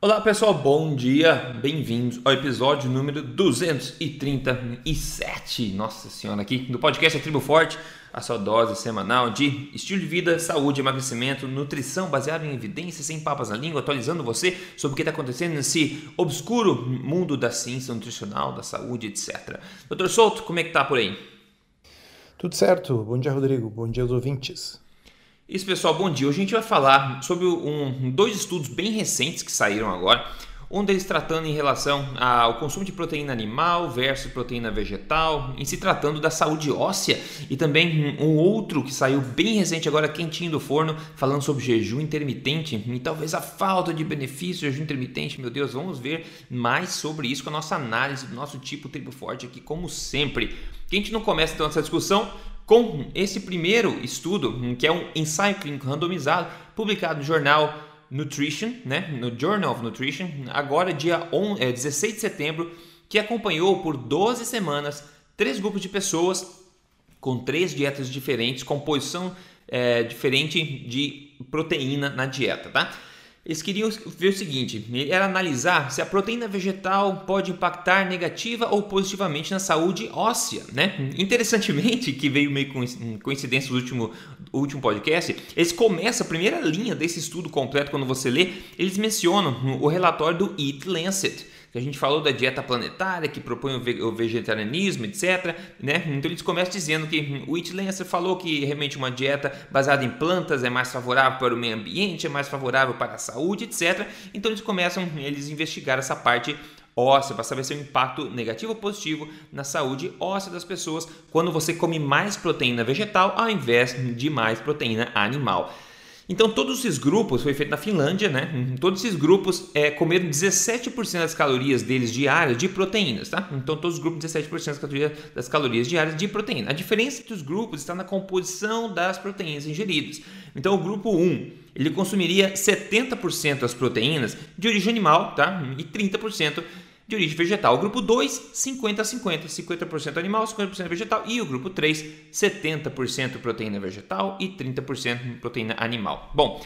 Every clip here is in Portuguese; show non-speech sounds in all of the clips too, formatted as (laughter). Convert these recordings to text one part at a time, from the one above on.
Olá pessoal, bom dia, bem-vindos ao episódio número 237, nossa senhora, aqui do podcast A Tribo Forte, a sua dose semanal de estilo de vida, saúde, emagrecimento, nutrição baseada em evidências, sem papas na língua, atualizando você sobre o que está acontecendo nesse obscuro mundo da ciência nutricional, da saúde, etc. Doutor Souto, como é que tá por aí? Tudo certo, bom dia Rodrigo, bom dia aos ouvintes. Isso, pessoal, bom dia. Hoje a gente vai falar sobre um, dois estudos bem recentes que saíram agora. Um deles tratando em relação ao consumo de proteína animal versus proteína vegetal, em se tratando da saúde óssea, e também um outro que saiu bem recente, agora quentinho do forno, falando sobre jejum intermitente e talvez a falta de benefício do jejum intermitente. Meu Deus, vamos ver mais sobre isso com a nossa análise do nosso tipo tribo forte aqui, como sempre. Que a gente não começa então essa discussão com esse primeiro estudo, que é um ensaio clínico randomizado, publicado no jornal Nutrition, né, no Journal of Nutrition, agora dia 11, é, 16 de setembro, que acompanhou por 12 semanas três grupos de pessoas com três dietas diferentes, composição é, diferente de proteína na dieta, tá? Eles queriam ver o seguinte: era analisar se a proteína vegetal pode impactar negativa ou positivamente na saúde óssea, né? Interessantemente, que veio meio com coincidência no último, último podcast, eles começam a primeira linha desse estudo completo quando você lê, eles mencionam o relatório do Eat Lancet que a gente falou da dieta planetária, que propõe o vegetarianismo, etc. Né? Então eles começam dizendo que o Whitlancer falou que realmente uma dieta baseada em plantas é mais favorável para o meio ambiente, é mais favorável para a saúde, etc. Então eles começam, eles investigar essa parte óssea para saber se é um impacto negativo ou positivo na saúde óssea das pessoas quando você come mais proteína vegetal ao invés de mais proteína animal. Então, todos esses grupos, foi feito na Finlândia, né? Uhum. Todos esses grupos é, comeram 17% das calorias deles diárias de proteínas, tá? Então, todos os grupos, 17% das calorias, das calorias diárias de proteína. A diferença entre os grupos está na composição das proteínas ingeridas. Então, o grupo 1, ele consumiria 70% das proteínas de origem animal, tá? E 30% de origem vegetal. O grupo 2, 50 a 50, 50% animal, 50% vegetal. E o grupo 3, 70% proteína vegetal e 30% proteína animal. Bom,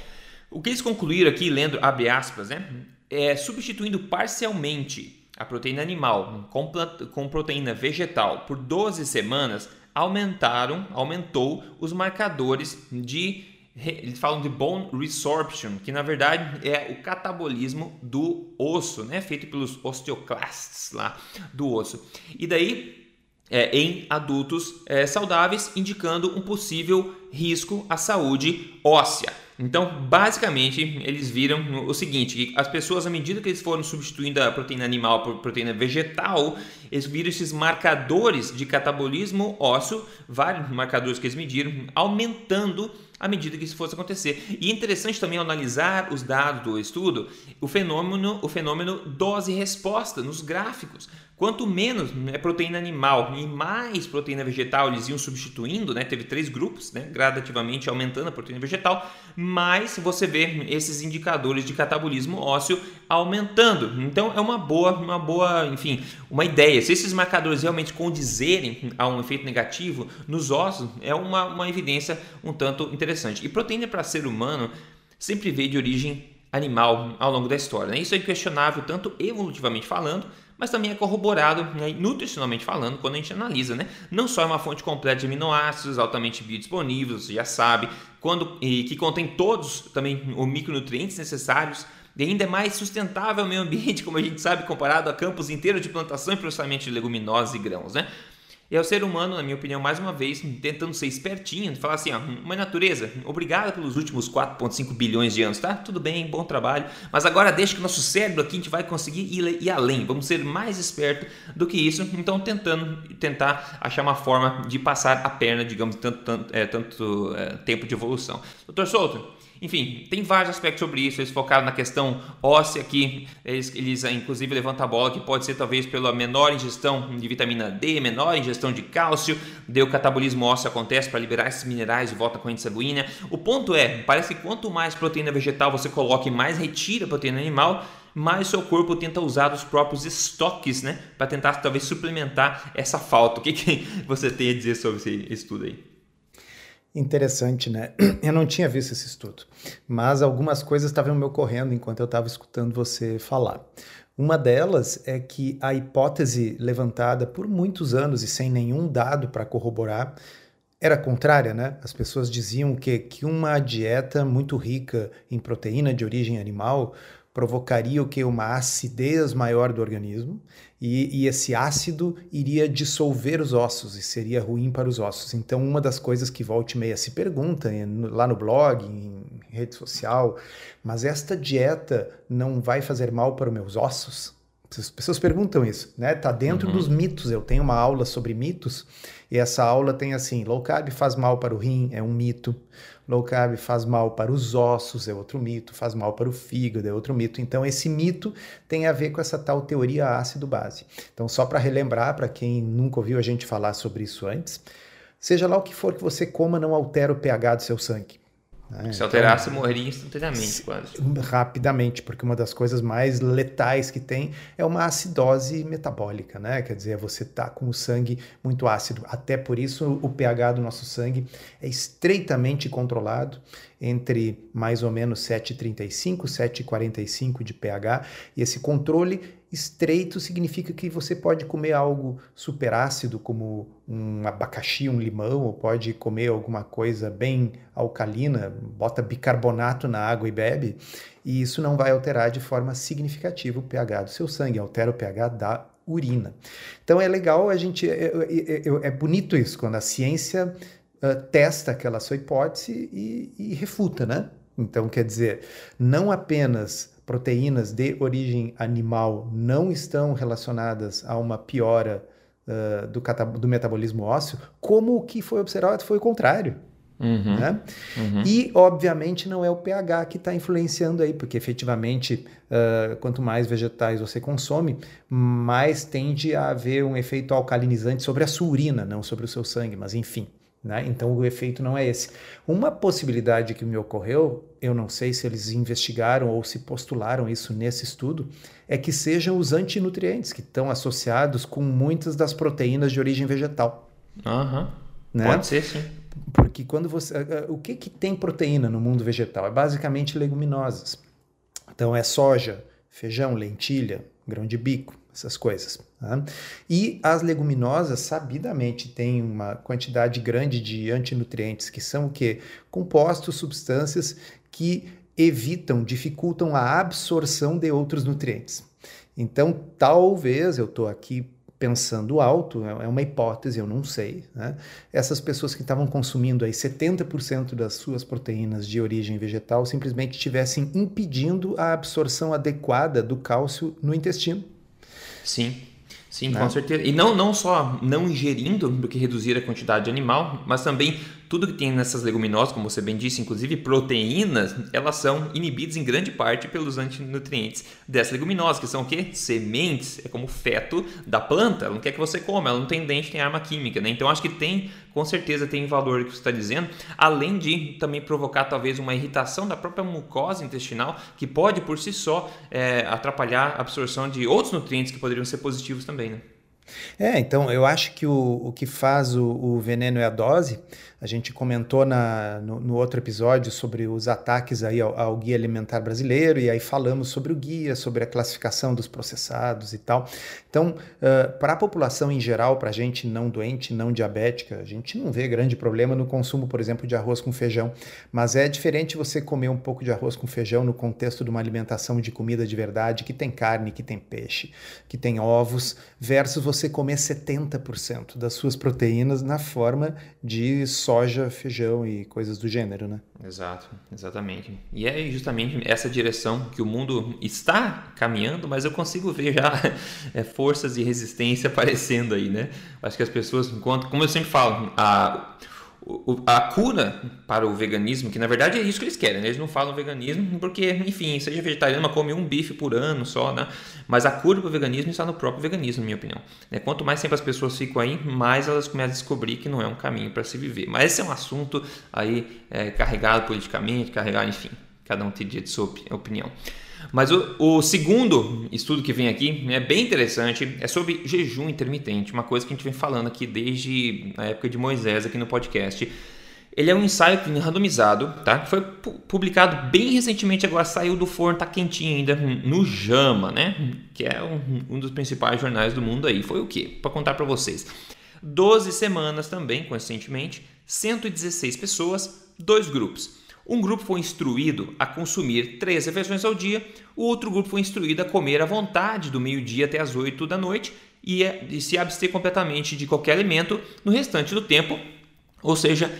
o que eles concluíram aqui, lendo abre aspas, né, é substituindo parcialmente a proteína animal com, com proteína vegetal por 12 semanas, aumentaram, aumentou os marcadores de eles falam de bone resorption, que na verdade é o catabolismo do osso, né, feito pelos osteoclastos lá do osso. E daí é, em adultos é, saudáveis, indicando um possível risco à saúde óssea. Então, basicamente, eles viram o seguinte: que as pessoas, à medida que eles foram substituindo a proteína animal por proteína vegetal, eles viram esses marcadores de catabolismo ósseo, vários marcadores que eles mediram, aumentando à medida que isso fosse acontecer. E é interessante também analisar os dados do estudo, o fenômeno, o fenômeno dose-resposta nos gráficos. Quanto menos é proteína animal e mais proteína vegetal eles iam substituindo, né? teve três grupos, né? gradativamente aumentando a proteína vegetal, mais você vê esses indicadores de catabolismo ósseo aumentando. Então é uma boa, uma boa, enfim, uma ideia. Se esses marcadores realmente condizerem a um efeito negativo nos ossos, é uma, uma evidência um tanto interessante. E proteína para ser humano sempre veio de origem animal ao longo da história. Né? Isso é inquestionável, tanto evolutivamente falando, mas também é corroborado né, nutricionalmente falando quando a gente analisa. Né? Não só é uma fonte completa de aminoácidos altamente biodisponíveis, você já sabe, quando, e que contém todos também os micronutrientes necessários e ainda é mais sustentável o meio ambiente, como a gente sabe, comparado a campos inteiros de plantação e processamento de leguminosas e grãos. Né? É o ser humano, na minha opinião, mais uma vez, tentando ser espertinho, falar assim, ó, mãe natureza, obrigada pelos últimos 4,5 bilhões de anos, tá? Tudo bem, bom trabalho, mas agora deixa que o nosso cérebro aqui a gente vai conseguir ir, ir além, vamos ser mais esperto do que isso, então tentando tentar achar uma forma de passar a perna, digamos, tanto, tanto, é, tanto é, tempo de evolução. Doutor Souto, enfim, tem vários aspectos sobre isso. Eles focaram na questão óssea aqui. Eles, eles inclusive levantam a bola que pode ser talvez pela menor ingestão de vitamina D, menor ingestão de cálcio. O catabolismo ósseo acontece para liberar esses minerais de volta à corrente sanguínea. O ponto é, parece que quanto mais proteína vegetal você coloca e mais retira proteína animal, mais seu corpo tenta usar os próprios estoques, né, para tentar talvez suplementar essa falta. O que, que você tem a dizer sobre esse estudo aí? Interessante, né? (clears throat) Eu não tinha visto esse estudo, mas algumas coisas estavam me ocorrendo enquanto eu estava escutando você falar. Uma delas é que a hipótese levantada por muitos anos e sem nenhum dado para corroborar era contrária, né? As pessoas diziam que, que uma dieta muito rica em proteína de origem animal provocaria o que? Uma acidez maior do organismo e, e, esse ácido iria dissolver os ossos e seria ruim para os ossos. Então, uma das coisas que volta e meia se pergunta lá no blog, em rede social, mas esta dieta não vai fazer mal para os meus ossos? As pessoas perguntam isso, né? Tá dentro uhum. dos mitos. Eu tenho uma aula sobre mitos e essa aula tem assim: low carb faz mal para o rim, é um mito. Low carb faz mal para os ossos, é outro mito. Faz mal para o fígado, é outro mito. Então, esse mito tem a ver com essa tal teoria ácido-base. Então, só para relembrar, para quem nunca ouviu a gente falar sobre isso antes, seja lá o que for que você coma, não altera o pH do seu sangue. Né? Se alterasse, então, morreria instantaneamente, quase. Rapidamente, porque uma das coisas mais letais que tem é uma acidose metabólica, né? Quer dizer, você tá com o sangue muito ácido. Até por isso, o pH do nosso sangue é estreitamente controlado entre mais ou menos 7,35, 7,45 de pH, e esse controle estreito significa que você pode comer algo super ácido, como um abacaxi, um limão, ou pode comer alguma coisa bem alcalina, bota bicarbonato na água e bebe, e isso não vai alterar de forma significativa o pH do seu sangue, altera o pH da urina. Então é legal a gente. É, é, é, é bonito isso, quando a ciência uh, testa aquela sua hipótese e, e refuta, né? Então, quer dizer, não apenas proteínas de origem animal não estão relacionadas a uma piora uh, do, do, metabolismo ósseo, como o que foi observado foi o contrário. Uhum, né? Uhum. E, obviamente, não é o pH que está influenciando aí, porque efetivamente, uh, quanto mais vegetais você consome, mais tende a haver um efeito alcalinizante sobre a sua urina, não sobre o seu sangue, mas enfim. Né? Então o efeito não é esse. Uma possibilidade que me ocorreu, eu não sei se eles investigaram ou se postularam isso nesse estudo, é que sejam os antinutrientes que estão associados com muitas das proteínas de origem vegetal. Uhum. Né? Pode ser, sim. Porque quando você. O que, que tem proteína no mundo vegetal? É basicamente leguminosas. Então é soja, feijão, lentilha, grão de bico, essas coisas. Tá? E as leguminosas, sabidamente, têm uma quantidade grande de antinutrientes, que são o quê? Compostos, substâncias que evitam, dificultam a absorção de outros nutrientes. Então, talvez, eu estou aqui pensando alto, é, é uma hipótese, eu não sei, né? essas pessoas que estavam consumindo aí 70% das suas proteínas de origem vegetal simplesmente estivessem impedindo a absorção adequada do cálcio no intestino. Sim. Sim, né? com certeza. E não, não só não ingerindo, do que reduzir a quantidade de animal, mas também tudo que tem nessas leguminosas, como você bem disse, inclusive proteínas, elas são inibidas em grande parte pelos antinutrientes dessas leguminosas, que são o quê? Sementes, é como feto da planta, ela não quer que você coma, ela não tem dente, tem arma química, né? Então acho que tem, com certeza tem valor que você está dizendo, além de também provocar talvez uma irritação da própria mucosa intestinal, que pode por si só é, atrapalhar a absorção de outros nutrientes que poderiam ser positivos também, né? É, então eu acho que o, o que faz o, o veneno é a dose. A gente comentou na, no, no, outro episódio sobre os ataques aí ao, ao, guia alimentar brasileiro e aí falamos sobre o guia, sobre a classificação dos processados e tal. Então, uh, para a população em geral, para a gente não doente, não diabética, a gente não vê grande problema no consumo, por exemplo, de arroz com feijão. Mas é diferente você comer um pouco de arroz com feijão no contexto de uma alimentação de comida de verdade, que tem carne, que tem peixe, que tem ovos, versus você comer 70% das suas proteínas na forma de só soja, feijão e coisas do gênero, né? Exato, exatamente. E é justamente essa direção que o mundo está caminhando, mas eu consigo ver já (laughs) é, forças de resistência (laughs) aparecendo aí, né? Acho que as pessoas, enquanto, como eu sempre falo, a a cura para o veganismo, que na verdade é isso que eles querem, né? eles não falam veganismo porque, enfim, seja vegetariano, mas come um bife por ano só, né? Mas a cura para o veganismo está no próprio veganismo, na minha opinião. Né? Quanto mais sempre as pessoas ficam aí, mais elas começam a descobrir que não é um caminho para se viver. Mas esse é um assunto aí é, carregado politicamente, carregado, enfim, cada um tem dia de sua opinião. Mas o, o, segundo estudo que vem aqui é bem interessante, é sobre jejum intermitente, uma coisa que a gente vem falando aqui desde a época de Moisés aqui no podcast. Ele é um ensaio randomizado, tá? Foi publicado bem recentemente, agora saiu do forno, tá quentinho ainda, no JAMA, né? Que é um, um dos principais jornais do mundo aí. Foi o quê? Para contar para vocês. 12 semanas também, coincidentemente, 116 pessoas, dois grupos. Um grupo foi instruído a consumir três refeições ao dia, o outro grupo foi instruído a comer à vontade do meio-dia até as 8 da noite e, e se abster completamente de qualquer alimento no restante do tempo, ou seja,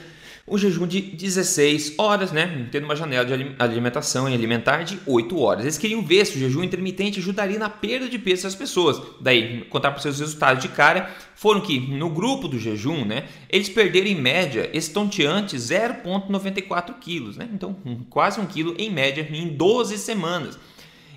um jejum de 16 horas, né? Tendo uma janela de alimentação e alimentar de 8 horas. Eles queriam ver se o jejum intermitente ajudaria na perda de peso das pessoas. Daí, contar para os seus resultados de cara, foram que no grupo do jejum, né? Eles perderam em média estonteante 0,94 quilos, né? Então, quase um quilo em média em 12 semanas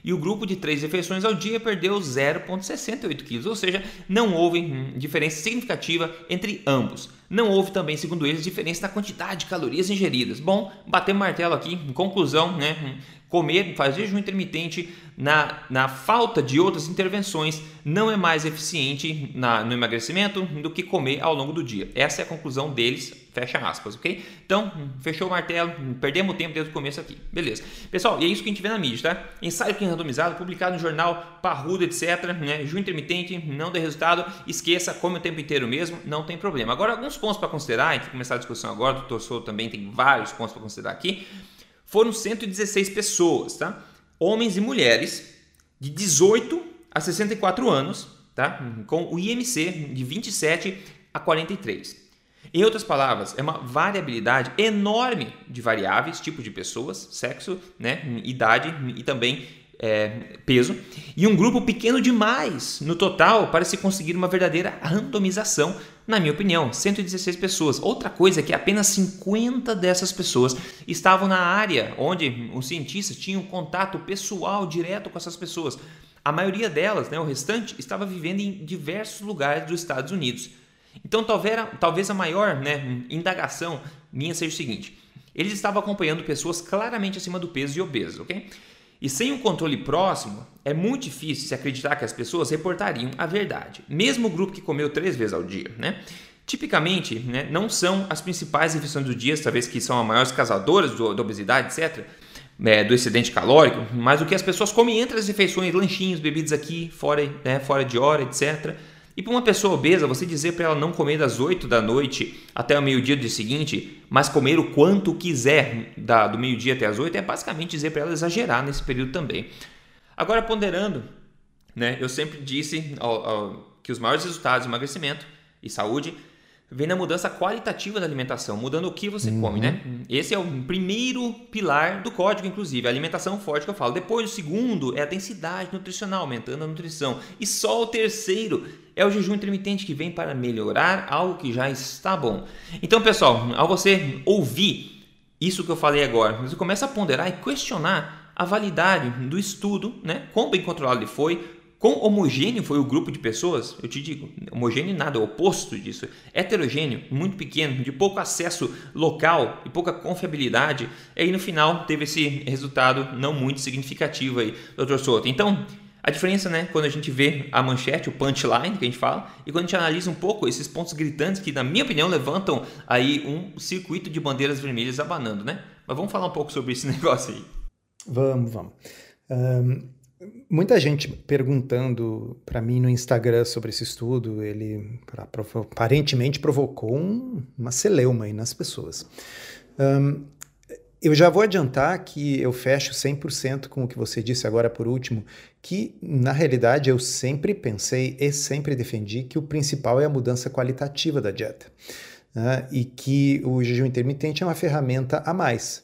e o grupo de três refeições ao dia perdeu 0,68 quilos, ou seja, não houve hum, diferença significativa entre ambos. Não houve também, segundo eles, diferença na quantidade de calorias ingeridas. Bom, bater martelo aqui, conclusão, né? Comer, fazer jejum intermitente na, na falta de outras intervenções não é mais eficiente na, no emagrecimento do que comer ao longo do dia. Essa é a conclusão deles, fecha aspas, ok? Então, fechou o martelo, perdemos tempo desde o começo aqui. Beleza. Pessoal, e é isso que a gente vê na mídia, tá? Ensaio clínico randomizado, publicado no jornal Parrudo, etc. Né? Jejum intermitente, não deu resultado, esqueça, come o tempo inteiro mesmo, não tem problema. Agora, alguns pontos para considerar, a gente vai começar a discussão agora, o doutor Souto também tem vários pontos para considerar aqui foram 116 pessoas, tá? Homens e mulheres de 18 a 64 anos, tá? Com o IMC de 27 a 43. Em outras palavras, é uma variabilidade enorme de variáveis, tipo de pessoas, sexo, né, idade e também é, peso, e um grupo pequeno demais no total para se conseguir uma verdadeira randomização, na minha opinião, 116 pessoas. Outra coisa é que apenas 50 dessas pessoas estavam na área onde os cientistas tinham contato pessoal direto com essas pessoas. A maioria delas, né, o restante, estava vivendo em diversos lugares dos Estados Unidos. Então, talvez, a maior né, indagação minha seja o seguinte: eles estavam acompanhando pessoas claramente acima do peso e obesas, ok? E sem um controle próximo, é muito difícil se acreditar que as pessoas reportariam a verdade, mesmo o grupo que comeu três vezes ao dia, né? Tipicamente, né, não são as principais refeições do dia, talvez que são as maiores causadoras do, da obesidade, etc., é, do excedente calórico, mas o que as pessoas comem entre as refeições, lanchinhos, bebidas aqui, fora, né, fora de hora, etc., e para uma pessoa obesa, você dizer para ela não comer das 8 da noite até o meio-dia do dia seguinte, mas comer o quanto quiser da, do meio-dia até as 8, é basicamente dizer para ela exagerar nesse período também. Agora, ponderando, né, eu sempre disse ao, ao, que os maiores resultados de emagrecimento e saúde vem na mudança qualitativa da alimentação, mudando o que você uhum. come, né? Esse é o primeiro pilar do código, inclusive, a alimentação forte que eu falo. Depois, o segundo é a densidade nutricional, aumentando a nutrição. E só o terceiro é o jejum intermitente que vem para melhorar algo que já está bom. Então, pessoal, ao você ouvir isso que eu falei agora, você começa a ponderar e questionar a validade do estudo, né? Quão bem controlado ele foi, Quão homogêneo foi o grupo de pessoas? Eu te digo, homogêneo nada, é o oposto disso. Heterogêneo, muito pequeno, de pouco acesso local e pouca confiabilidade. E aí no final teve esse resultado não muito significativo aí, Dr. Souto. Então, a diferença, né, quando a gente vê a manchete, o punchline que a gente fala, e quando a gente analisa um pouco esses pontos gritantes que, na minha opinião, levantam aí um circuito de bandeiras vermelhas abanando, né? Mas vamos falar um pouco sobre esse (laughs) negócio aí. Vamos, vamos. Um, muita gente perguntando para mim no Instagram sobre esse estudo, ele aparentemente provocou um, uma celeuma aí nas pessoas. Um, eu já vou adiantar que eu fecho 100% com o que você disse agora por último, que na realidade eu sempre pensei e sempre defendi que o principal é a mudança qualitativa da dieta. Né? E que o jejum intermitente é uma ferramenta a mais.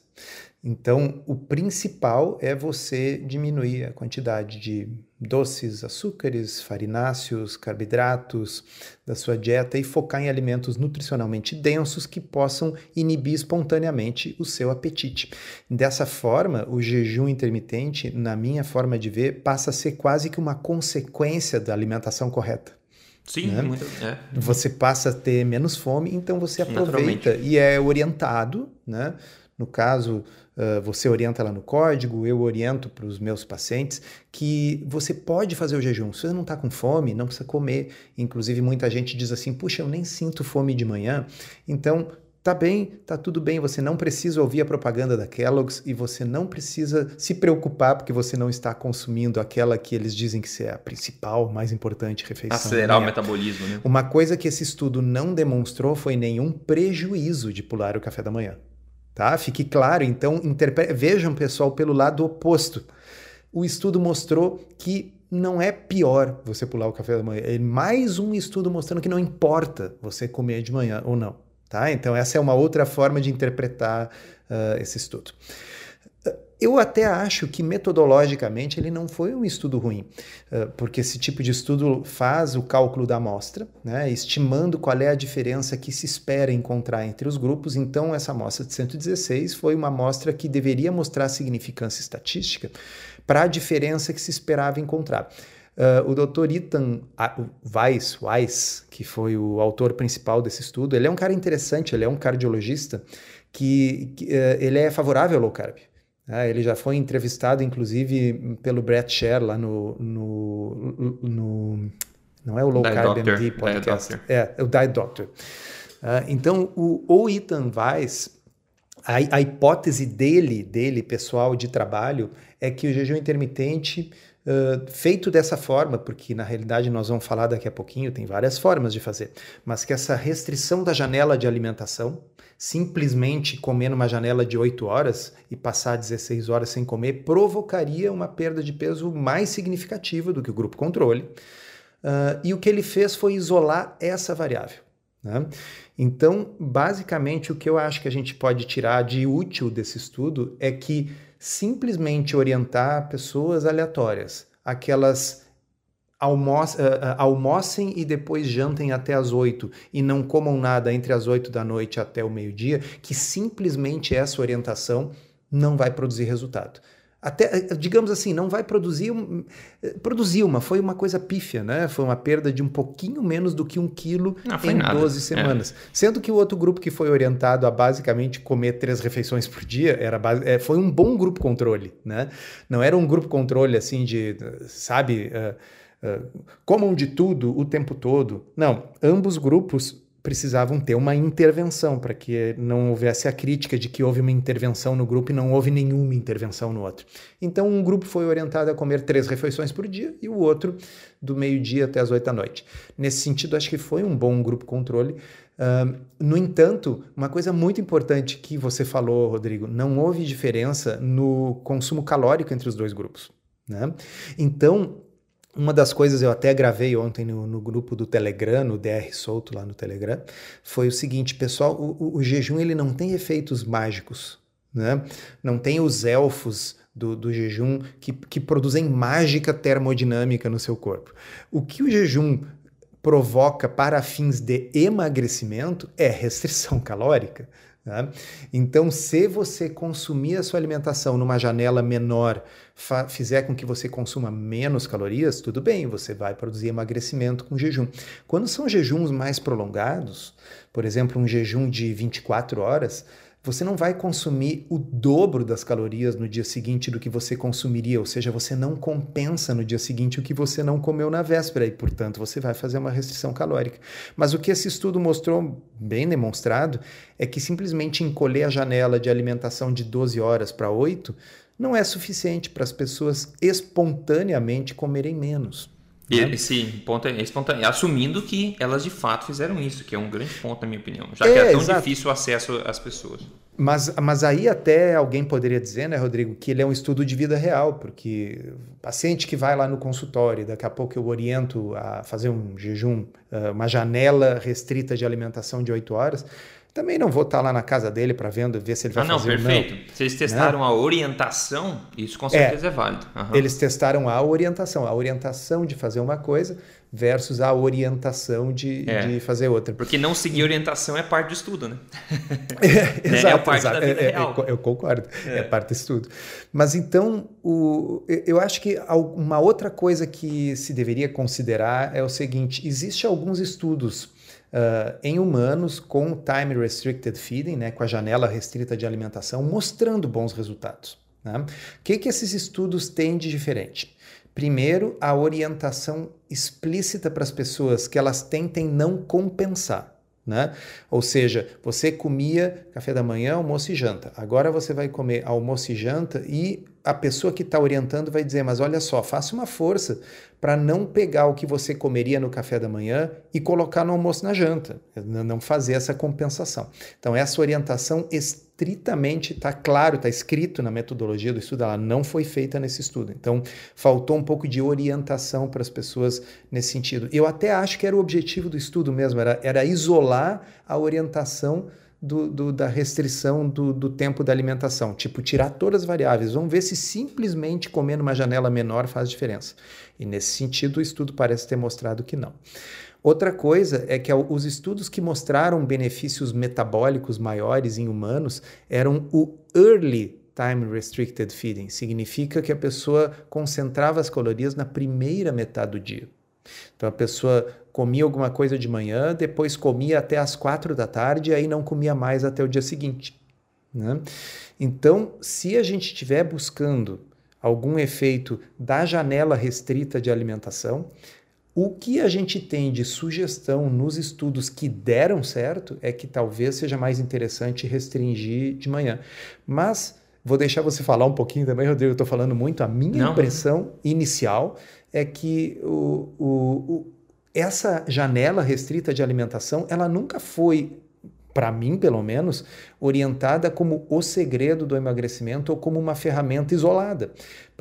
Então, o principal é você diminuir a quantidade de doces, açúcares, farináceos, carboidratos da sua dieta e focar em alimentos nutricionalmente densos que possam inibir espontaneamente o seu apetite. Dessa forma, o jejum intermitente, na minha forma de ver, passa a ser quase que uma consequência da alimentação correta. Sim, né? muito, é. Você passa a ter menos fome, então você aproveita e é orientado, né? No caso, uh, você orienta lá no código, eu oriento para os meus pacientes que você pode fazer o jejum. Se você não está com fome, não precisa comer. Inclusive, muita gente diz assim: puxa, eu nem sinto fome de manhã. Então, Tá bem, tá tudo bem, você não precisa ouvir a propaganda da Kellogg's e você não precisa se preocupar porque você não está consumindo aquela que eles dizem que é a principal, mais importante refeição. Acelerar o metabolismo, né? Uma coisa que esse estudo não demonstrou foi nenhum prejuízo de pular o café da manhã. Tá? Fique claro, então interpre... vejam, pessoal, pelo lado oposto. O estudo mostrou que não é pior você pular o café da manhã. É mais um estudo mostrando que não importa você comer de manhã ou não. Tá? Então, essa é uma outra forma de interpretar uh, esse estudo. Eu até acho que metodologicamente ele não foi um estudo ruim, porque esse tipo de estudo faz o cálculo da amostra, né, estimando qual é a diferença que se espera encontrar entre os grupos. Então, essa amostra de 116 foi uma amostra que deveria mostrar significância estatística para a diferença que se esperava encontrar. Uh, o Dr. Ethan Weiss, Weiss, que foi o autor principal desse estudo, ele é um cara interessante, ele é um cardiologista que, que uh, ele é favorável ao low carb. Uh, ele já foi entrevistado, inclusive, pelo Brett Sher lá no, no, no não é o Low Carb Doctor, MD podcast, é, é o Diet Doctor. Ah, então, o, o Ethan Weiss, a, a hipótese dele, dele, pessoal de trabalho, é que o jejum intermitente Feito dessa forma, porque na realidade nós vamos falar daqui a pouquinho, tem várias formas de fazer, mas que essa restrição da janela de alimentação, simplesmente comer numa janela de 8 horas e passar 16 horas sem comer, provocaria uma perda de peso mais significativa do que o grupo controle. Uh, e o que ele fez foi isolar essa variável. Né? Então, basicamente, o que eu acho que a gente pode tirar de útil desse estudo é que simplesmente orientar pessoas aleatórias, aquelas almo uh, almocem e depois jantem até as oito e não comam nada entre as oito da noite até o meio-dia, que simplesmente essa orientação não vai produzir resultado até, eh, digamos assim, não vai produzir. Eh, produzir uma, foi uma coisa pífia, né? Foi uma perda de um pouquinho menos do que um quilo não, em nada. 12 é. semanas. É. Sendo que o outro grupo que foi orientado a basicamente comer três refeições por dia era é, foi um bom grupo controle, né? Não era um grupo controle assim de, sabe, uh, uh, comam de tudo o tempo todo. Não, ambos grupos precisavam ter uma intervenção para que não houvesse a crítica de que houve uma intervenção no grupo e não houve nenhuma intervenção no outro. Então, um grupo foi orientado a comer três refeições por dia e o outro do meio-dia até as oito da noite. Nesse sentido, acho que foi um bom grupo controle. Uh, no entanto, uma coisa muito importante que você falou, Rodrigo, não houve diferença no consumo calórico entre os dois grupos. Né? Então, uma das coisas eu até gravei ontem no, no, grupo do Telegram, no DR Solto lá no Telegram, foi o seguinte, pessoal, o, o, jejum ele não tem efeitos mágicos, né? Não tem os elfos do, do jejum que, que produzem mágica termodinâmica no seu corpo. O que o jejum provoca para fins de emagrecimento é restrição (laughs) calórica. Né? Então, se você consumir a sua alimentação numa janela menor, fizer com que você consuma menos calorias, tudo bem, você vai produzir emagrecimento com jejum. Quando são jejuns mais prolongados, por exemplo, um jejum de 24 horas, você não vai consumir o dobro das calorias no dia seguinte do que você consumiria, ou seja, você não compensa no dia seguinte o que você não comeu na véspera e, portanto, você vai fazer uma restrição calórica. Mas o que esse estudo mostrou, bem demonstrado, é que simplesmente encolher a janela de alimentação de 12 horas para 8 não é suficiente para as pessoas espontaneamente comerem menos. Né? Esse ponto é espontâneo, assumindo que elas de fato fizeram isso, que é um grande ponto, na minha opinião, já é, que é tão exato. difícil o acesso às pessoas. Mas, mas aí até alguém poderia dizer, né, Rodrigo, que ele é um estudo de vida real, porque o paciente que vai lá no consultório, daqui a pouco eu oriento a fazer um jejum, eh, uma janela restrita de alimentação de 8 horas, também não vou estar lá na casa dele para vendo ver se ele vai ah, não, fazer perfeito. ou não. Se eles testaram né? a orientação, isso com certeza é, é válido. Uhum. Eles testaram a orientação, a orientação de fazer uma coisa versus a orientação de, é. de fazer outra. Porque não seguir orientação é parte do estudo, né? (laughs) (laughs) é, exato, é parte exato. da vida é, é, real. eu concordo, é. é. parte do estudo. Mas então, o, eu acho que uma outra coisa que se deveria considerar é o seguinte: existe alguns estudos uh, em humanos com time restricted feeding, né, com a janela restrita de alimentação, mostrando bons resultados. Né? O que, que esses estudos têm de diferente? Primeiro, a orientação explícita para as pessoas que elas tentem não compensar. Né? Ou seja, você comia café da manhã, almoço e janta. Agora você vai comer almoço e janta e a pessoa que está orientando vai dizer: Mas olha só, faça uma força para não pegar o que você comeria no café da manhã e colocar no almoço na janta, não fazer essa compensação. Então, essa orientação estritamente está claro, está escrito na metodologia do estudo, ela não foi feita nesse estudo. Então, faltou um pouco de orientação para as pessoas nesse sentido. Eu até acho que era o objetivo do estudo mesmo, era, era isolar a orientação do, do, da restrição do, do, tempo da alimentação. Tipo, tirar todas as variáveis. Vamos ver se simplesmente comer numa janela menor faz diferença. E nesse sentido, o estudo parece ter mostrado que não. Outra coisa é que os estudos que mostraram benefícios metabólicos maiores em humanos eram o early time restricted feeding. Significa que a pessoa concentrava as calorias na primeira metade do dia. Então a pessoa comia alguma coisa de manhã, depois comia até as quatro da tarde e aí não comia mais até o dia seguinte. Né? Então, se a gente estiver buscando algum efeito da janela restrita de alimentação, o que a gente tem de sugestão nos estudos que deram certo é que talvez seja mais interessante restringir de manhã. Mas vou deixar você falar um pouquinho também, Rodrigo. Eu estou falando muito. A minha Não. impressão inicial é que o, o, o, essa janela restrita de alimentação ela nunca foi para mim, pelo menos, orientada como o segredo do emagrecimento ou como uma ferramenta isolada.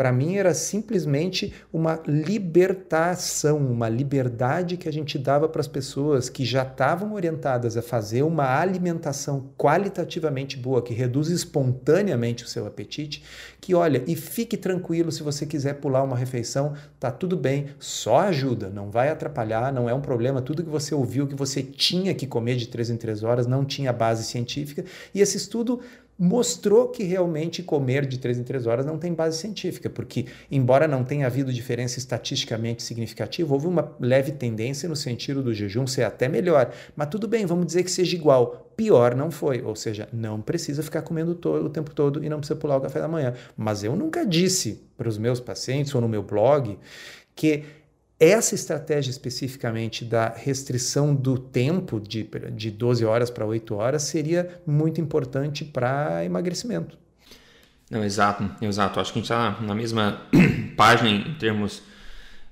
Para mim era simplesmente uma libertação, uma liberdade que a gente dava para as pessoas que já estavam orientadas a fazer uma alimentação qualitativamente boa, que reduz espontaneamente o seu apetite, que olha, e fique tranquilo se você quiser pular uma refeição, tá tudo bem, só ajuda, não vai atrapalhar, não é um problema, tudo que você ouviu que você tinha que comer de três em três horas não tinha base científica, e esse estudo mostrou que realmente comer de 3 em 3 horas não tem base científica, porque, embora não tenha havido diferença estatisticamente significativa, houve uma leve tendência no sentido do jejum ser até melhor. Mas tudo bem, vamos dizer que seja igual. Pior não foi, ou seja, não precisa ficar comendo todo, o tempo todo e não precisa pular o café da manhã. Mas eu nunca disse para os meus pacientes ou no meu blog que essa estratégia especificamente da restrição do tempo de, de 12 horas para 8 horas seria muito importante para emagrecimento. Não, exato, exato. Acho que a gente está na mesma (clears throat) página em termos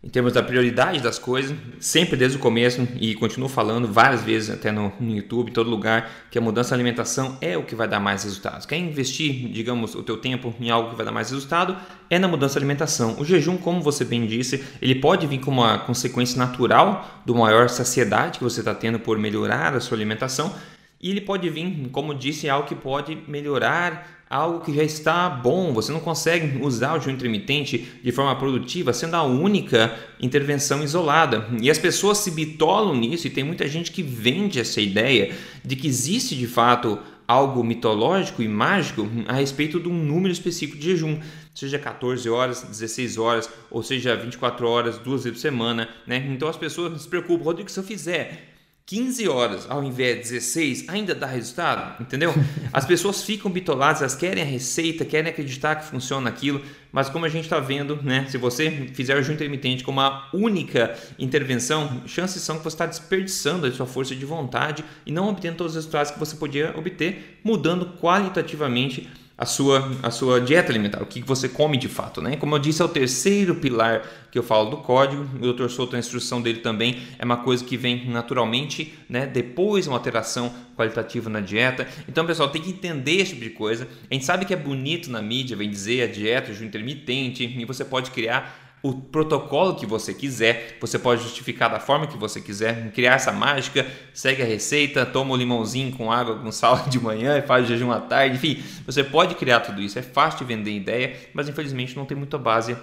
em termos da prioridade das coisas, sempre desde o começo e continuo falando várias vezes até no, no YouTube, em todo lugar, que a mudança da alimentação é o que vai dar mais resultados. Quer investir, digamos, o teu tempo em algo que vai dar mais resultado? É na mudança da alimentação. O jejum, como você bem disse, ele pode vir como uma consequência natural do maior saciedade que você está tendo por melhorar a sua alimentação e ele pode vir, como disse, algo que pode melhorar algo que já está bom, você não consegue usar o jejum intermitente de forma produtiva, sendo a única intervenção isolada. E as pessoas se bitolam nisso e tem muita gente que vende essa ideia de que existe de fato algo mitológico e mágico a respeito de um número específico de jejum, seja 14 horas, 16 horas, ou seja 24 horas, duas vezes por semana, né? Então as pessoas se preocupam, Rodrigo, se eu fizer 15 horas ao invés de 16 ainda dá resultado, entendeu? (laughs) As pessoas ficam bitoladas, elas querem a receita, querem acreditar que funciona aquilo, mas como a gente está vendo, né, se você fizer o jejum intermitente como a única intervenção, chances são que você está desperdiçando a sua força de vontade e não obtendo todos os resultados que você podia obter, mudando qualitativamente a sua, a sua dieta alimentar, o que você come de fato. Né? Como eu disse, é o terceiro pilar que eu falo do código. O Dr. Souto, a instrução dele também é uma coisa que vem naturalmente, né? depois uma alteração qualitativa na dieta. Então, pessoal, tem que entender esse tipo de coisa. A gente sabe que é bonito na mídia, vem dizer a dieta, o intermitente, e você pode criar o protocolo que você quiser, você pode justificar da forma que você quiser, criar essa mágica, segue a receita, toma o um limãozinho com água, com sal (laughs) de manhã e faz jejum à tarde, enfim, você pode criar tudo isso, é fácil de vender ideia, mas infelizmente não tem muita base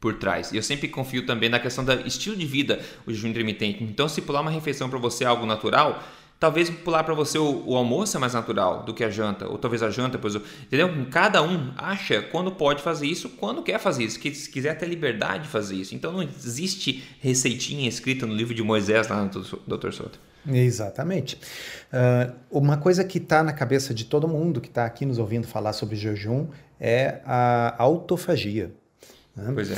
por trás. E eu sempre confio também na questão do estilo de vida, o jejum intermitente. Então, se pular uma refeição para você é algo natural, Talvez pular para você o, o, almoço é mais natural do que a janta, ou talvez a janta, pois, entendeu? Cada um acha quando pode fazer isso, quando quer fazer isso, que se quiser ter liberdade de fazer isso. Então não existe receitinha escrita no livro de Moisés lá no Dr. Soto. Exatamente. Uh, uma coisa que está na cabeça de todo mundo que está aqui nos ouvindo falar sobre jejum é a autofagia. Né? Pois é.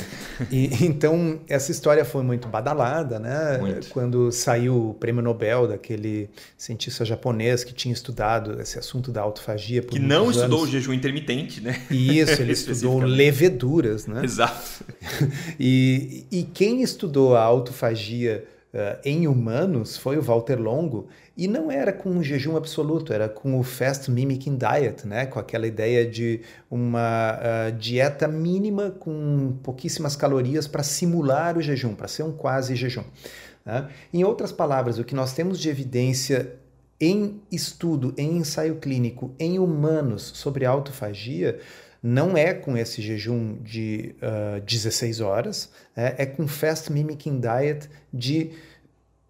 E, então, essa história foi muito badalada, né? Muito. Quando saiu o prêmio Nobel daquele cientista japonês que tinha estudado esse assunto da autofagia. que não estudou anos. o jejum intermitente, né? Isso, ele (laughs) estudou leveduras, né? Exato. (laughs) e, e quem estudou a autofagia uh, em humanos foi o Walter Longo, e não era com um jejum absoluto, era com o Fast Mimicking Diet, né? com aquela ideia de uma uh, dieta mínima com pouquíssimas calorias para simular o jejum, para ser um quase jejum. Né? Em outras palavras, o que nós temos de evidência em estudo, em ensaio clínico, em humanos sobre autofagia, não é com esse jejum de uh, 16 horas, é, é com Fast Mimicking Diet de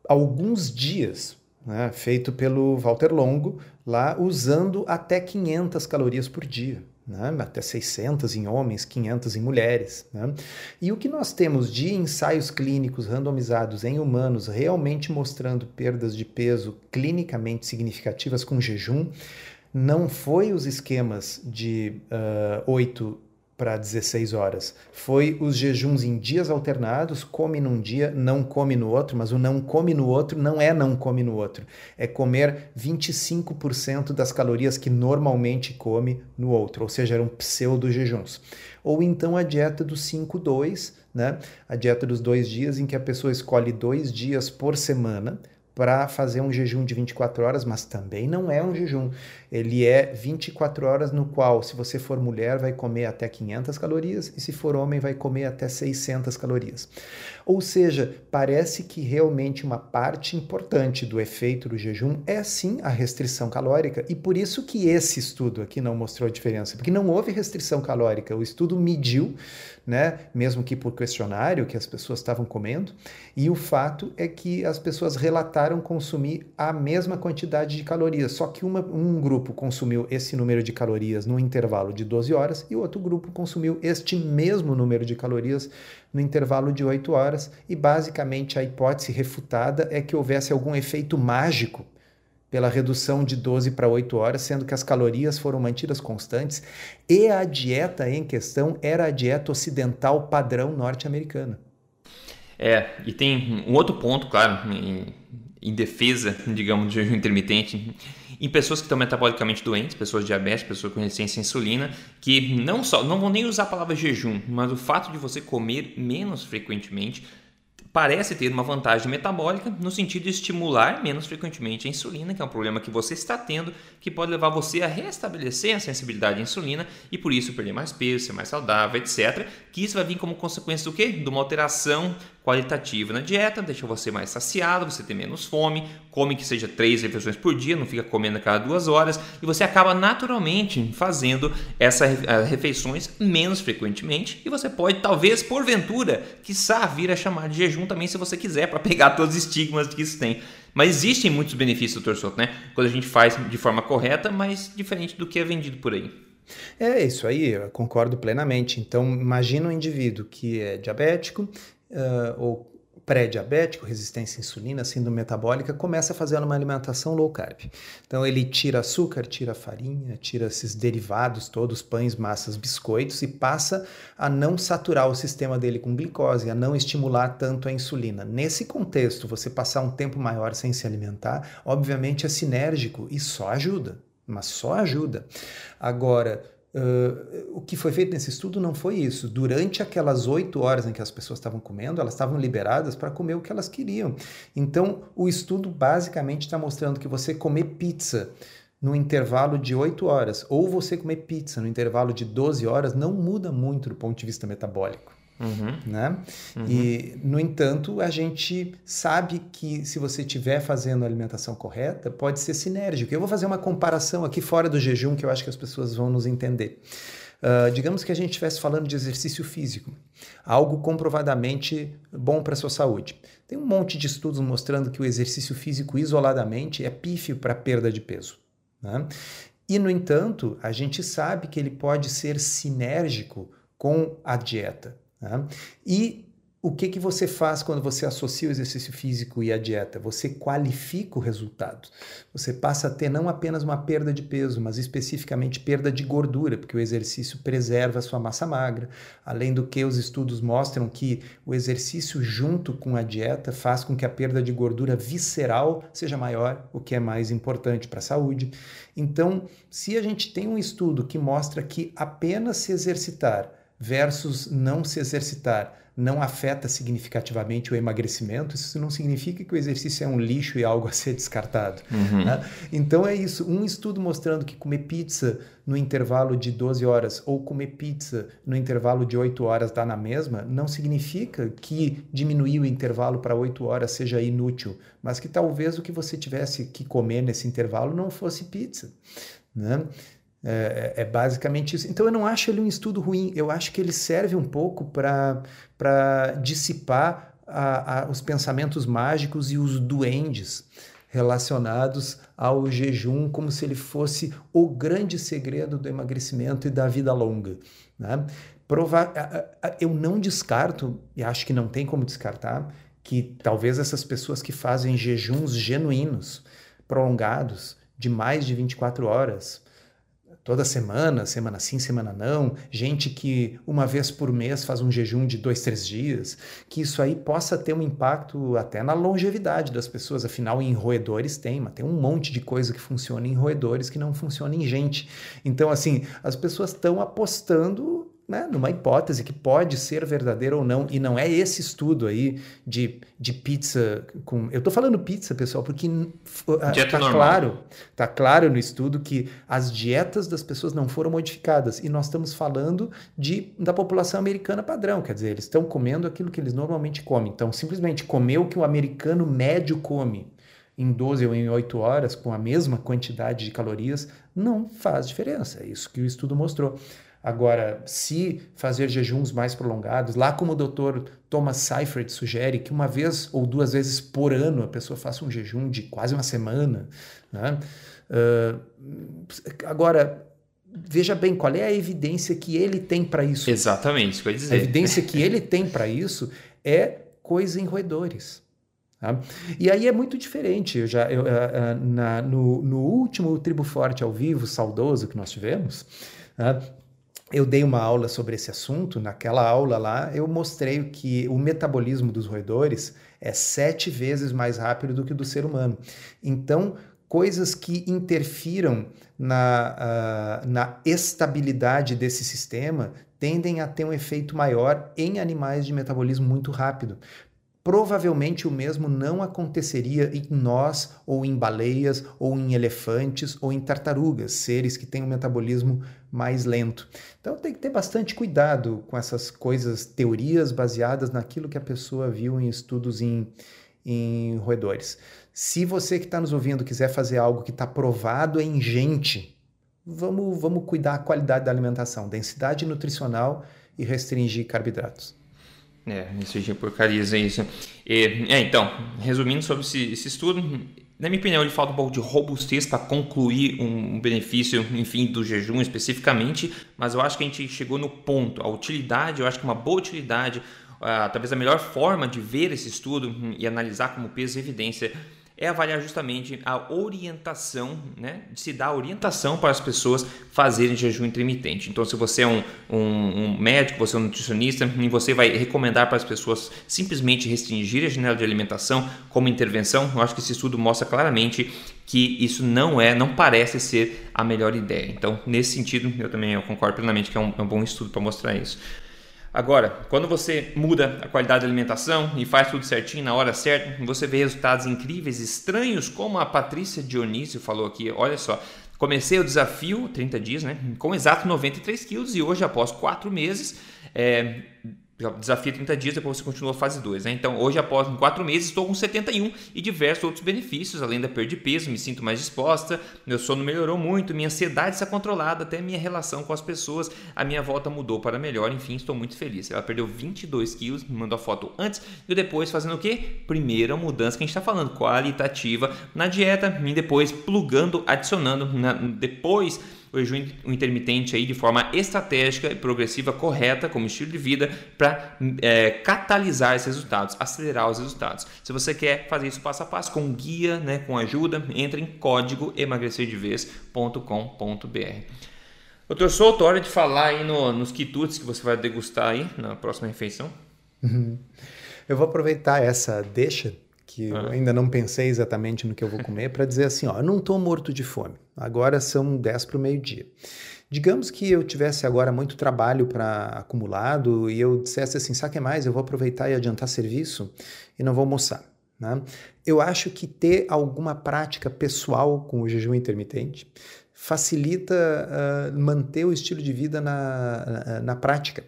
alguns dias, né, feito pelo Walter Longo, lá usando até 500 calorias por dia. Né, até 600 em homens, 500 em mulheres. Né? E o que nós temos de ensaios clínicos randomizados em humanos realmente mostrando perdas de peso clinicamente significativas com jejum, não foi os esquemas de uh, 8 para 16 horas. Foi os jejuns em dias alternados, come num dia, não come no outro, mas o não come no outro não é não come no outro. É comer 25% das calorias que normalmente come no outro, ou seja, eram pseudo-jejuns. Ou então a dieta do 5-2, né? a dieta dos dois dias, em que a pessoa escolhe dois dias por semana para fazer um jejum de 24 horas, mas também não é um jejum. Ele é 24 horas no qual, se você for mulher, vai comer até 500 calorias e se for homem, vai comer até 600 calorias. Ou seja, parece que realmente uma parte importante do efeito do jejum é sim a restrição calórica e por isso que esse estudo aqui não mostrou a diferença, porque não houve restrição calórica. O estudo mediu, né, mesmo que por questionário que as pessoas estavam comendo, e o fato é que as pessoas relataram consumir a mesma quantidade de calorias, só que uma, um grupo consumiu esse número de calorias no intervalo de 12 horas e o outro grupo consumiu este mesmo número de calorias no intervalo de 8 horas, e basicamente a hipótese refutada é que houvesse algum efeito mágico pela redução de 12 para 8 horas, sendo que as calorias foram mantidas constantes e a dieta em questão era a dieta ocidental padrão norte-americana. É, e tem um outro ponto, claro, em, em defesa, digamos, do jejum intermitente, em pessoas que estão metabolicamente doentes, pessoas diabéticas, pessoas com resistência à insulina, que não só não vão nem usar a palavra jejum, mas o fato de você comer menos frequentemente parece ter uma vantagem metabólica no sentido de estimular menos frequentemente a insulina, que é um problema que você está tendo, que pode levar você a restabelecer a sensibilidade à insulina e por isso perder mais peso, ser mais saudável, etc. Que isso vai vir como consequência do quê? De uma alteração qualitativa na dieta, deixa você mais saciado, você tem menos fome, come que seja três refeições por dia, não fica comendo a cada duas horas, e você acaba naturalmente fazendo essas eh, refeições menos frequentemente, e você pode, talvez, porventura, quiçá vir a chamar de jejum também, se você quiser, para pegar (laughs) todos os estigmas que isso tem. Mas existem muitos benefícios do torçoto, né? Quando a gente faz de forma correta, mas diferente do que é vendido por aí. É isso aí, eu concordo plenamente. Então, imagina um indivíduo que é diabético uh, ou pré-diabético, resistência à insulina, síndrome metabólica, começa a fazer uma alimentação low carb. Então ele tira açúcar, tira farinha, tira esses derivados todos, pães, massas, biscoitos e passa a não saturar o sistema dele com glicose, a não estimular tanto a insulina. Nesse contexto, você passar um tempo maior sem se alimentar, obviamente é sinérgico e só ajuda, mas só ajuda. Agora, Uh, o que foi feito nesse estudo não foi isso. Durante aquelas oito horas em que as pessoas estavam comendo, elas estavam liberadas para comer o que elas queriam. Então, o estudo basicamente está mostrando que você comer pizza no intervalo de 8 horas ou você comer pizza no intervalo de 12 horas não muda muito do ponto de vista metabólico. Uhum. Né? Uhum. E, no entanto, a gente sabe que se você estiver fazendo a alimentação correta, pode ser sinérgico. Eu vou fazer uma comparação aqui fora do jejum que eu acho que as pessoas vão nos entender. Uh, digamos que a gente estivesse falando de exercício físico, algo comprovadamente bom para a sua saúde. Tem um monte de estudos mostrando que o exercício físico isoladamente é pífio para perda de peso. Né? E, no entanto, a gente sabe que ele pode ser sinérgico com a dieta. Né? E o que, que você faz quando você associa o exercício físico e a dieta? Você qualifica o resultado. Você passa a ter não apenas uma perda de peso, mas especificamente perda de gordura, porque o exercício preserva a sua massa magra. Além do que, os estudos mostram que o exercício junto com a dieta faz com que a perda de gordura visceral seja maior, o que é mais importante para a saúde. Então, se a gente tem um estudo que mostra que apenas se exercitar versus não se exercitar não afeta significativamente o emagrecimento, isso não significa que o exercício é um lixo e algo (laughs) a ser descartado. Uhum. Né? Então é isso. Um estudo mostrando que comer pizza no intervalo de 12 horas ou comer pizza no intervalo de 8 horas dá na mesma, não significa que diminuir o intervalo para 8 horas seja inútil, mas que talvez o que você tivesse que comer nesse intervalo não fosse pizza. Né? É, é, é, basicamente isso. Então eu não acho ele um estudo ruim, eu acho que ele serve um pouco para dissipar a, a, os pensamentos mágicos e os duendes relacionados ao jejum, como se ele fosse o grande segredo do emagrecimento e da vida longa. Né? Prova eu não descarto, e acho que não tem como descartar, que talvez essas pessoas que fazem jejuns genuínos, prolongados, de mais de 24 horas, toda semana, semana sim, semana não, gente que uma vez por mês faz um jejum de dois, três dias, que isso aí possa ter um impacto até na longevidade das pessoas. Afinal, em roedores tem, mas tem um monte de coisa que funciona em roedores que não funciona em gente. Então, assim, as pessoas estão apostando né, numa hipótese que pode ser verdadeira ou não, e não é esse estudo aí de, de pizza com. Eu estou falando pizza, pessoal, porque está claro, tá claro no estudo que as dietas das pessoas não foram modificadas, e nós estamos falando de, da população americana padrão, quer dizer, eles estão comendo aquilo que eles normalmente comem. Então, simplesmente comer o que o americano médio come em 12 ou em 8 horas, com a mesma quantidade de calorias, não faz diferença. É isso que o estudo mostrou. Agora, se fazer jejuns mais prolongados, lá como o doutor Thomas Seifert sugere, que uma vez ou duas vezes por ano a pessoa faça um jejum de quase uma semana. Né? Uh, agora, veja bem, qual é a evidência que ele tem para isso? Exatamente, isso que eu ia dizer. A evidência que ele tem para isso é coisa em roedores. Tá? E aí é muito diferente. Eu já, eu, uh, uh, na, no, no, último Tribo Forte ao vivo, saudoso que nós tivemos, eu dei uma aula sobre esse assunto. Naquela aula lá, eu mostrei que o metabolismo dos roedores é sete vezes mais rápido do que o do ser humano. Então, coisas que interfiram na, uh, na estabilidade desse sistema tendem a ter um efeito maior em animais de metabolismo muito rápido. Provavelmente o mesmo não aconteceria em nós, ou em baleias, ou em elefantes, ou em tartarugas, seres que têm um metabolismo mais lento. Então tem que ter bastante cuidado com essas coisas, teorias baseadas naquilo que a pessoa viu em estudos em, em roedores. Se você que está nos ouvindo quiser fazer algo que está provado em gente, vamos, vamos cuidar da qualidade da alimentação, densidade nutricional e restringir carboidratos. É, isso de porcarias é isso. E, é, então, resumindo sobre esse, esse, estudo, na minha opinião, ele falta um pouco de robustez para concluir um, benefício, enfim, do jejum especificamente, mas eu acho que a gente chegou no ponto. A utilidade, eu acho que uma boa utilidade, uh, talvez a melhor forma de ver esse estudo e analisar como peso e evidência é avaliar justamente a orientação, né, de se dar orientação para as pessoas fazerem jejum intermitente. Então, se você é um, um, um, médico, você é um nutricionista, e você vai recomendar para as pessoas simplesmente restringir a janela de alimentação como intervenção, eu acho que esse estudo mostra claramente que isso não é, não parece ser a melhor ideia. Então, nesse sentido, eu também eu concordo plenamente que é um, é um bom estudo para mostrar isso. Agora, quando você muda a qualidade da alimentação e faz tudo certinho na hora certa, você vê resultados incríveis, estranhos, como a Patrícia Dionísio falou aqui. Olha só, comecei o desafio, 30 dias, né? Com exato 93 quilos e hoje, após 4 meses, é, desafio 30 dias, depois você continua a fase 2. Né? Então, hoje, após 4 meses, estou com 71 e diversos outros benefícios, além da perda de peso, me sinto mais disposta, meu sono melhorou muito, minha ansiedade está controlada, até minha relação com as pessoas, a minha volta mudou para melhor, enfim, estou muito feliz. Ela perdeu 22 quilos, me mandou a foto antes e depois fazendo o quê? Primeira mudança que a gente está falando, qualitativa na dieta, e depois plugando, adicionando, na, depois o jejum intermitente aí de forma estratégica e progressiva, correta, como estilo de vida, para é, catalisar esses resultados, acelerar os resultados. Se você quer fazer isso passo a passo, com guia, né, com ajuda, entre em código emagrecerdevez.com.br. Doutor Souto, hora de falar aí no, nos quitutes que você vai degustar aí na próxima refeição. Uhum. Eu vou aproveitar essa deixa que ah. eu ainda não pensei exatamente no que eu vou comer, para dizer assim, ó, eu não estou morto de fome. Agora são 10 para o meio-dia. Digamos que eu tivesse agora muito trabalho para acumulado e eu dissesse assim, sabe que mais? Eu vou aproveitar e adiantar serviço e não vou almoçar. Né? Eu acho que ter alguma prática pessoal com o jejum intermitente facilita uh, manter o estilo de vida na, na, na prática.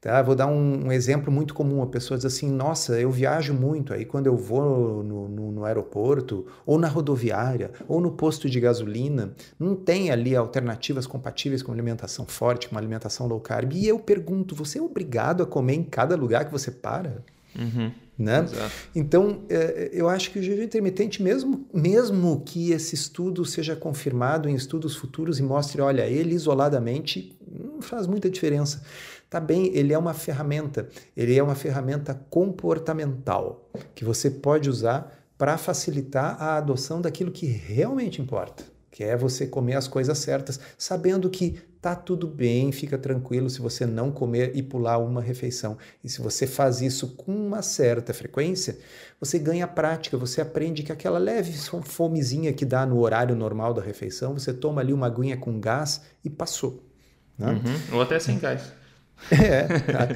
Tá? Vou dar um, um, exemplo muito comum. A pessoa diz assim: Nossa, eu viajo muito. Aí, quando eu vou no, no, no, aeroporto, ou na rodoviária, ou no posto de gasolina, não tem ali alternativas compatíveis com alimentação forte, com alimentação low carb. E eu pergunto: Você é obrigado a comer em cada lugar que você para? Uhum. Né? Então, é, eu acho que o jejum intermitente, mesmo, mesmo que esse estudo seja confirmado em estudos futuros e mostre, olha, ele isoladamente não faz muita diferença. Tá bem, ele é uma ferramenta, ele é uma ferramenta comportamental que você pode usar para facilitar a adoção daquilo que realmente importa, que é você comer as coisas certas, sabendo que tá tudo bem, fica tranquilo se você não comer e pular uma refeição. E se você faz isso com uma certa frequência, você ganha prática, você aprende que aquela leve fomezinha que dá no horário normal da refeição, você toma ali uma aguinha com gás e passou. Né? Uhum. Ou até sem gás. (laughs) É, tá.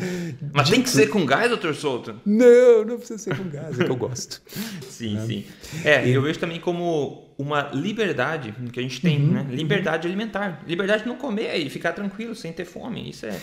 Mas tem que ser com gás, doutor Souto? Não, não precisa ser com gás, é que eu gosto. (laughs) sim, é. sim. É, e... eu vejo também como uma liberdade que a gente tem, uhum, né? Liberdade uhum. alimentar. Liberdade de não comer e ficar tranquilo, sem ter fome. Isso é,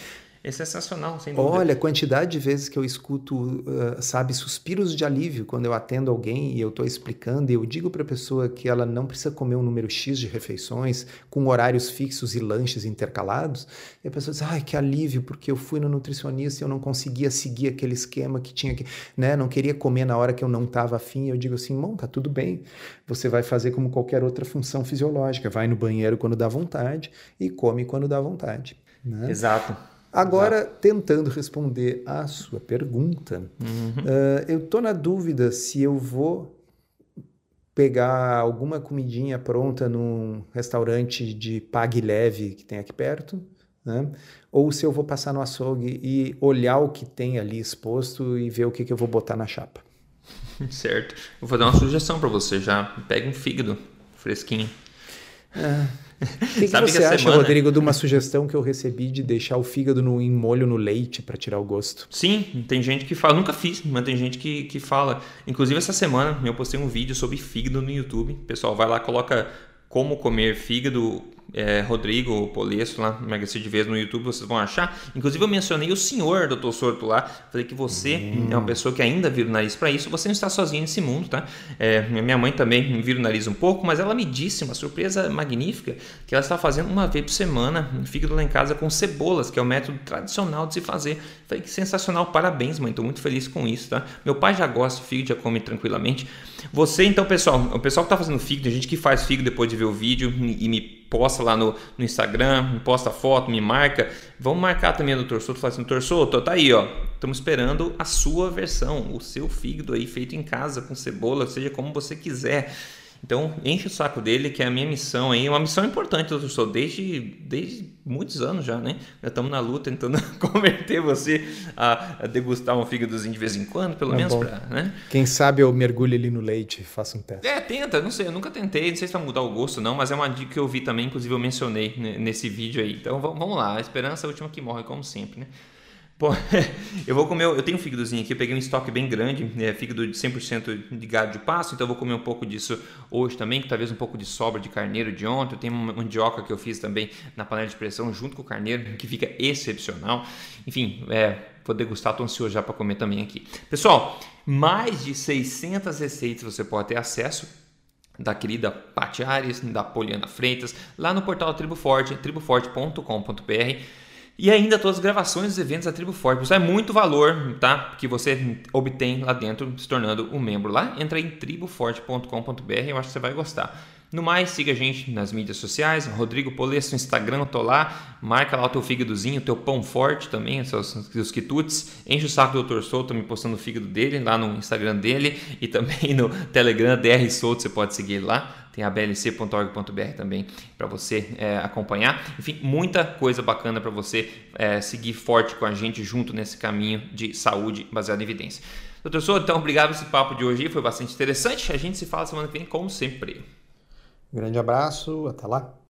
é sensacional, sem dúvida. Olha, a quantidade de vezes que eu escuto, uh, sabe, suspiros de alívio quando eu atendo alguém e eu estou explicando e eu digo para a pessoa que ela não precisa comer um número X de refeições com horários fixos e lanches intercalados. E a pessoa diz, ai, que alívio, porque eu fui no nutricionista e eu não conseguia seguir aquele esquema que tinha que, né, não queria comer na hora que eu não estava afim. Eu digo assim, bom, tá tudo bem. Você vai fazer como qualquer outra função fisiológica, vai no banheiro quando dá vontade e come quando dá vontade. Né? Exato. Agora, tentando responder à sua pergunta, uhum. uh, eu estou na dúvida se eu vou pegar alguma comidinha pronta num restaurante de pague leve que tem aqui perto, né? ou se eu vou passar no açougue e olhar o que tem ali exposto e ver o que, que eu vou botar na chapa. (laughs) Certo. Eu vou dar uma sugestão para você já. Pega um fígado fresquinho. É. (laughs) O que, você acha, semana... Rodrigo, de uma sugestão que eu recebi de deixar o fígado no, em molho no leite para tirar o gosto? Sim, tem gente que fala, nunca fiz, mas tem gente que, que fala. Inclusive, essa semana eu postei um vídeo sobre fígado no YouTube. Pessoal, vai lá, coloca como comer fígado é, Rodrigo Polesso lá, Emagrecer de Vez no YouTube, vocês vão achar. Inclusive eu mencionei o senhor Dr. Sorto lá, falei que você hum. é uma pessoa que ainda vira o nariz para isso, você não está sozinho nesse mundo, tá? É, minha mãe também vira o nariz um pouco, mas ela me disse, uma surpresa magnífica, que ela está fazendo uma vez por semana fígado lá em casa com cebolas, que é o método tradicional de se fazer. Falei que sensacional, parabéns mãe, estou muito feliz com isso, tá? Meu pai já gosta de fígado, já come tranquilamente. Você então, pessoal, o pessoal que está fazendo fígado, tem gente que faz fígado depois de ver o vídeo e me posta lá no, no Instagram, me posta foto, me marca. Vamos marcar também Dr. Souto, fala assim, Dr. Souto, tá aí, ó. Estamos esperando a sua versão, o seu fígado aí feito em casa com cebola, seja como você quiser. Então, enche o saco dele, que é a minha missão aí, uma missão importante, doutor Sou, desde, desde muitos anos já, né? Já estamos na luta tentando (laughs) converter você a, a, degustar um fígadozinho de vez em quando, pelo é menos para, né? Quem sabe eu mergulho ali no leite e faço um teste. É, tenta, não sei, eu nunca tentei, não sei se vai mudar o gosto não, mas é uma dica que eu vi também, inclusive eu mencionei nesse vídeo aí. Então, vamos lá, a esperança é a última que morre, como sempre, né? Pô, (laughs) eu vou comer, eu tenho um fígadozinho aqui, eu peguei um estoque bem grande, é, fígado de 100% de gado de pasto, então eu vou comer um pouco disso hoje também, talvez um pouco de sobra de carneiro de ontem. Eu tenho uma mandioca que eu fiz também na panela de pressão junto com o carneiro, que fica excepcional. Enfim, é, vou degustar, estou ansioso já para comer também aqui. Pessoal, mais de 600 receitas você pode ter acesso da querida Paty Ares, da Poliana Freitas, lá no portal Tribo Forte, triboforte.com.br. E ainda todas as gravações dos eventos da Tribo Forte. Isso é muito valor, tá? Que você obtém lá dentro, se tornando um membro lá. Entra em triboforte.com.br, eu acho que você vai gostar. No mais, siga a gente nas mídias sociais, Rodrigo Polesso no Instagram, eu tô lá, marca lá o teu fígadozinho, o teu pão forte também, os seus, seus quitutes, enche o saco do Dr. Souto, me postando o fígado dele lá no Instagram dele e também no Telegram, DR Souto, você pode seguir lá, tem a blc.org.br também para você é, acompanhar. Enfim, muita coisa bacana para você é, seguir forte com a gente junto nesse caminho de saúde baseado em evidência. Doutor Souto, então obrigado por esse papo de hoje, foi bastante interessante. A gente se fala semana que vem, como sempre. Grande abraço, até lá.